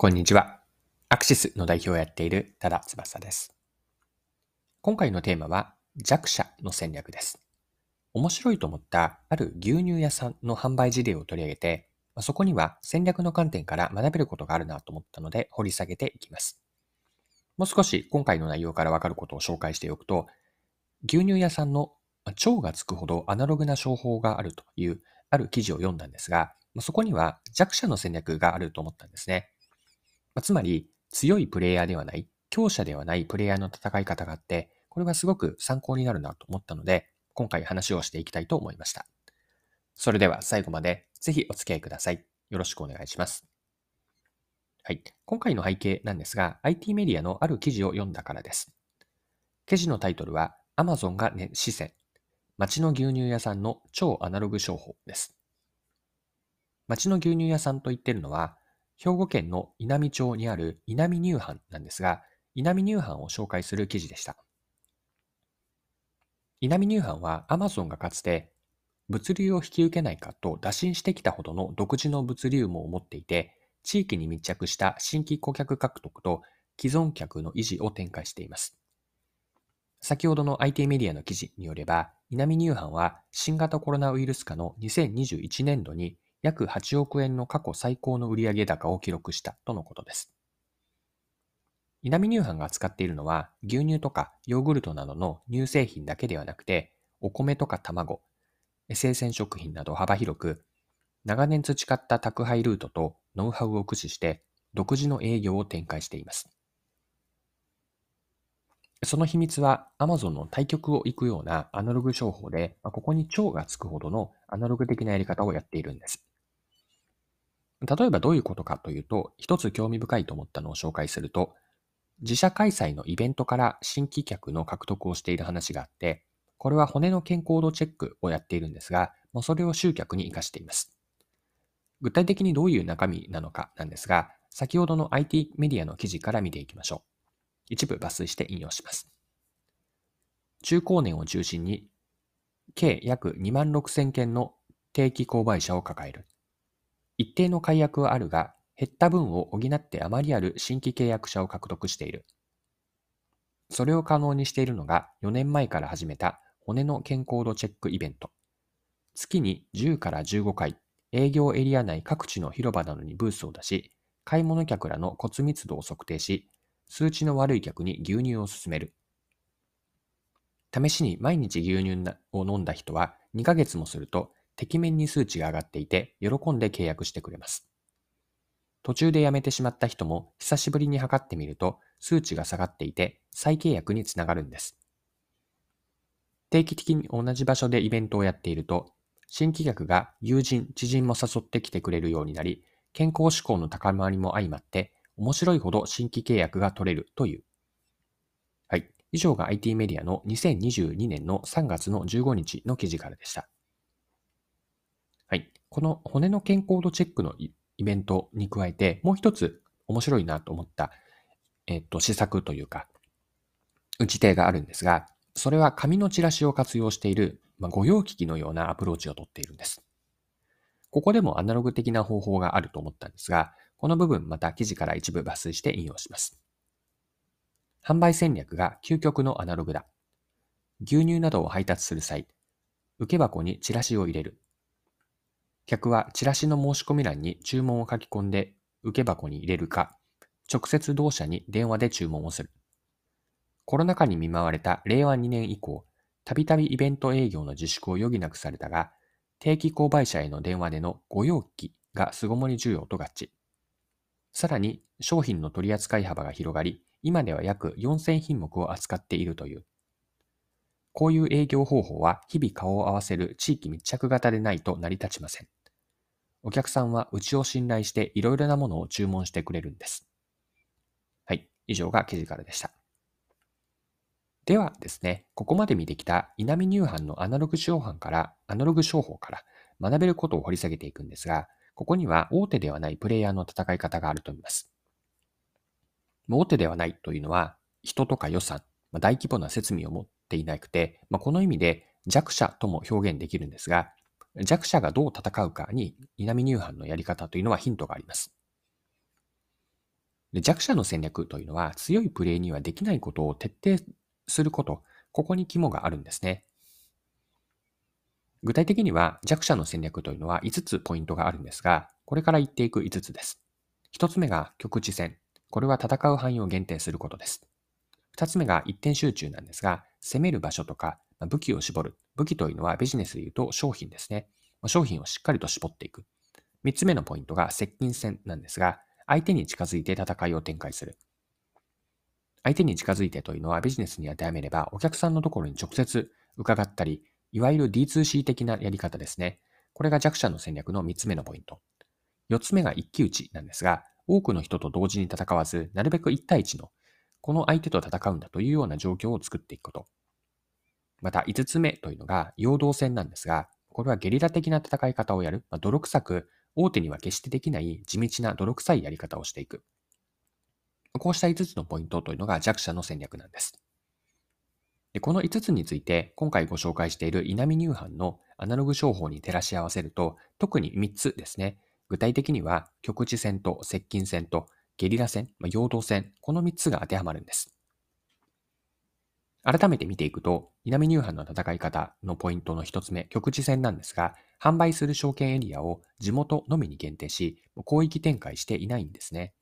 こんにちは。アクシスの代表をやっている多田翼です。今回のテーマは弱者の戦略です。面白いと思ったある牛乳屋さんの販売事例を取り上げて、そこには戦略の観点から学べることがあるなと思ったので掘り下げていきます。もう少し今回の内容からわかることを紹介しておくと、牛乳屋さんの蝶がつくほどアナログな商法があるというある記事を読んだんですが、そこには弱者の戦略があると思ったんですね。まあ、つまり、強いプレイヤーではない、強者ではないプレイヤーの戦い方があって、これがすごく参考になるなと思ったので、今回話をしていきたいと思いました。それでは最後までぜひお付き合いください。よろしくお願いします。はい。今回の背景なんですが、IT メディアのある記事を読んだからです。記事のタイトルは、Amazon が、ね、視線。街の牛乳屋さんの超アナログ商法です。街の牛乳屋さんと言ってるのは、兵庫県の稲美町にある稲美乳販なんですが、稲美乳販を紹介する記事でした。稲美乳販は Amazon がかつて物流を引き受けないかと打診してきたほどの独自の物流網を持っていて、地域に密着した新規顧客獲得と既存客の維持を展開しています。先ほどの IT メディアの記事によれば、稲美乳販は新型コロナウイルス化の2021年度に約8億円の過去最高の売上高を記録したとのことです。稲見乳販が扱っているのは牛乳とかヨーグルトなどの乳製品だけではなくて、お米とか卵、生鮮食品など幅広く、長年培った宅配ルートとノウハウを駆使して独自の営業を展開しています。その秘密は Amazon の対局を行くようなアナログ商法で、ここに蝶がつくほどのアナログ的なやり方をやっているんです。例えばどういうことかというと、一つ興味深いと思ったのを紹介すると、自社開催のイベントから新規客の獲得をしている話があって、これは骨の健康度チェックをやっているんですが、もうそれを集客に活かしています。具体的にどういう中身なのかなんですが、先ほどの IT メディアの記事から見ていきましょう。一部抜粋して引用します。中高年を中心に、計約2万6千件の定期購買者を抱える。定の解約はあるが、減った分を補ってあまりある新規契約者を獲得している。それを可能にしているのが4年前から始めた骨の健康度チェックイベント。月に10から15回、営業エリア内各地の広場などにブースを出し、買い物客らの骨密度を測定し、数値の悪い客に牛乳を勧める。試しに毎日牛乳を飲んだ人は2ヶ月もするとてきめんに数値が上がっていて、喜んで契約してくれます。途中で辞めてしまった人も久しぶりに測ってみると数値が下がっていて再契約につながるんです。定期的に同じ場所でイベントをやっていると、新規客が友人、知人も誘ってきてくれるようになり、健康志向の高まりも相まって、面白いほど新規契約が取れるという。はい。以上が IT メディアの2022年の3月の15日の記事からでした。この骨の健康度チェックのイベントに加えて、もう一つ面白いなと思った、えっと、施策というか、打ち手があるんですが、それは紙のチラシを活用している、まあ、御用機器のようなアプローチをとっているんです。ここでもアナログ的な方法があると思ったんですが、この部分また記事から一部抜粋して引用します。販売戦略が究極のアナログだ。牛乳などを配達する際、受け箱にチラシを入れる。客はチラシの申し込み欄に注文を書き込んで受け箱に入れるか、直接同社に電話で注文をする。コロナ禍に見舞われた令和2年以降、たびたびイベント営業の自粛を余儀なくされたが、定期購買者への電話でのご用機が巣ごもり需要と合致。さらに商品の取り扱い幅が広がり、今では約4000品目を扱っているという。こういう営業方法は日々顔を合わせる地域密着型でないと成り立ちません。お客さんはうちを信頼していろいろなものを注文してくれるんです。はい。以上が記事からでした。ではですね、ここまで見てきた稲見乳販のアナログ商販から、アナログ商法から学べることを掘り下げていくんですが、ここには大手ではないプレイヤーの戦い方があると思います。大手ではないというのは、人とか予算、大規模な設備を持っていなくて、まあ、この意味で弱者とも表現できるんですが、弱者がどう戦うかに稲見乳販のやり方というのはヒントがあります。弱者の戦略というのは強いプレイにはできないことを徹底すること、ここに肝があるんですね。具体的には弱者の戦略というのは5つポイントがあるんですが、これから言っていく5つです。1つ目が局地戦。これは戦う範囲を限定することです。2つ目が一点集中なんですが、攻める場所とか武器を絞る。武器というのはビジネスで言うと商品ですね。商品をしっかりと絞っていく。3つ目のポイントが接近戦なんですが、相手に近づいて戦いを展開する。相手に近づいてというのはビジネスに当てはめればお客さんのところに直接伺ったり、いわゆる D2C 的なやり方ですね。これが弱者の戦略の3つ目のポイント。4つ目が一騎打ちなんですが、多くの人と同時に戦わず、なるべく1対1の、この相手と戦うんだというような状況を作っていくこと。また5つ目というのが陽動戦なんですが、これはゲリラ的な戦い方をやる、まあ、泥臭く、大手には決してできない地道な泥臭いやり方をしていく。こうした5つのポイントというのが弱者の戦略なんです。でこの5つについて、今回ご紹介している稲見乳飯のアナログ商法に照らし合わせると、特に3つですね。具体的には、局地戦と接近戦とゲリラ戦、まあ、陽動戦、この3つが当てはまるんです。改めて見ていくと、南乳飯の戦い方のポイントの一つ目、局地戦なんですが、販売する証券エリアを地元のみに限定し、広域展開していないんですね。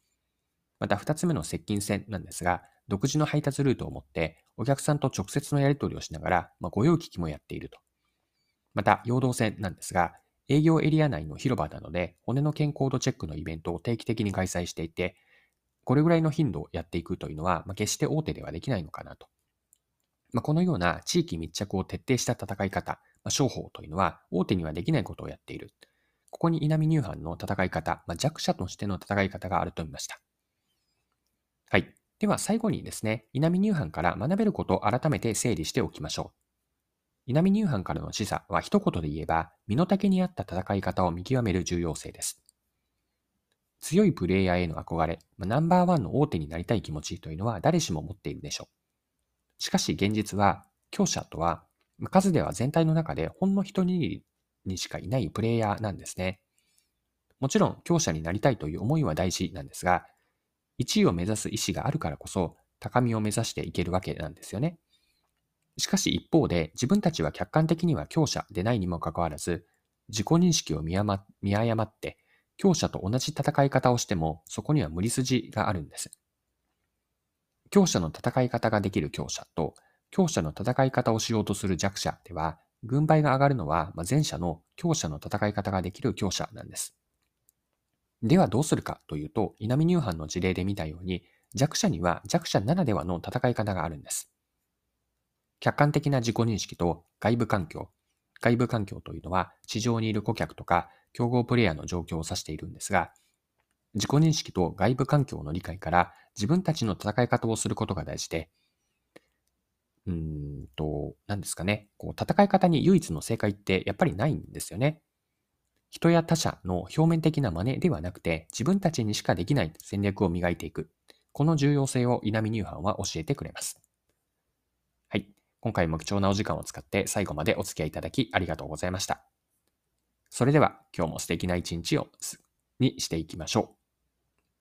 また二つ目の接近戦なんですが、独自の配達ルートを持って、お客さんと直接のやり取りをしながら、まあ、御用聞きもやっていると。また、陽動戦なんですが、営業エリア内の広場などで骨の健康度チェックのイベントを定期的に開催していて、これぐらいの頻度をやっていくというのは、まあ、決して大手ではできないのかなと。まあ、このような地域密着を徹底した戦い方、まあ、商法というのは大手にはできないことをやっている。ここに稲見乳飯の戦い方、まあ、弱者としての戦い方があると見ました。はい。では最後にですね、稲見乳飯から学べることを改めて整理しておきましょう。稲見乳飯からの示唆は一言で言えば、身の丈に合った戦い方を見極める重要性です。強いプレイヤーへの憧れ、まあ、ナンバーワンの大手になりたい気持ちというのは誰しも持っているでしょう。しかし現実は、強者とは、数では全体の中でほんの一握りにしかいないプレイヤーなんですね。もちろん強者になりたいという思いは大事なんですが、1位を目指す意思があるからこそ、高みを目指していけるわけなんですよね。しかし一方で、自分たちは客観的には強者でないにもかかわらず、自己認識を見誤って、強者と同じ戦い方をしても、そこには無理筋があるんです。強者の戦い方ができる強者と、強者の戦い方をしようとする弱者では、軍配が上がるのは前者の強者の戦い方ができる強者なんです。ではどうするかというと、稲見乳飯の事例で見たように、弱者には弱者ならではの戦い方があるんです。客観的な自己認識と外部環境。外部環境というのは、市場にいる顧客とか競合プレイヤーの状況を指しているんですが、自己認識と外部環境の理解から自分たちの戦い方をすることが大事で、うーんと、何ですかね。こう、戦い方に唯一の正解ってやっぱりないんですよね。人や他者の表面的な真似ではなくて、自分たちにしかできない戦略を磨いていく。この重要性を稲見乳飯は教えてくれます。はい。今回も貴重なお時間を使って最後までお付き合いいただきありがとうございました。それでは今日も素敵な一日をにしていきましょう。